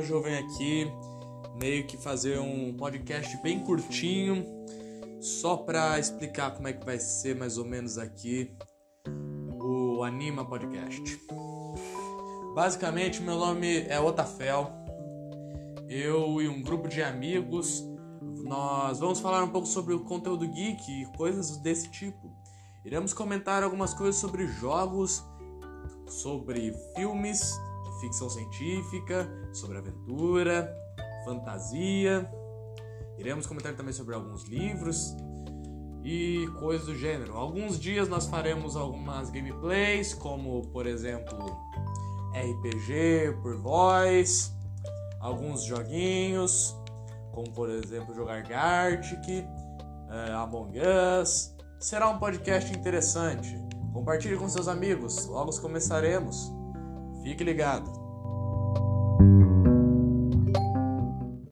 hoje eu venho aqui meio que fazer um podcast bem curtinho, só para explicar como é que vai ser mais ou menos aqui o Anima Podcast. Basicamente, meu nome é Otafel. Eu e um grupo de amigos, nós vamos falar um pouco sobre o conteúdo geek e coisas desse tipo. Iremos comentar algumas coisas sobre jogos, sobre filmes ficção científica, sobre aventura, fantasia. Iremos comentar também sobre alguns livros e coisas do gênero. Alguns dias nós faremos algumas gameplays, como por exemplo RPG por voz, alguns joguinhos, como por exemplo jogar Gartic, uh, Among Us. Será um podcast interessante. Compartilhe com seus amigos, logo começaremos. Fique ligado.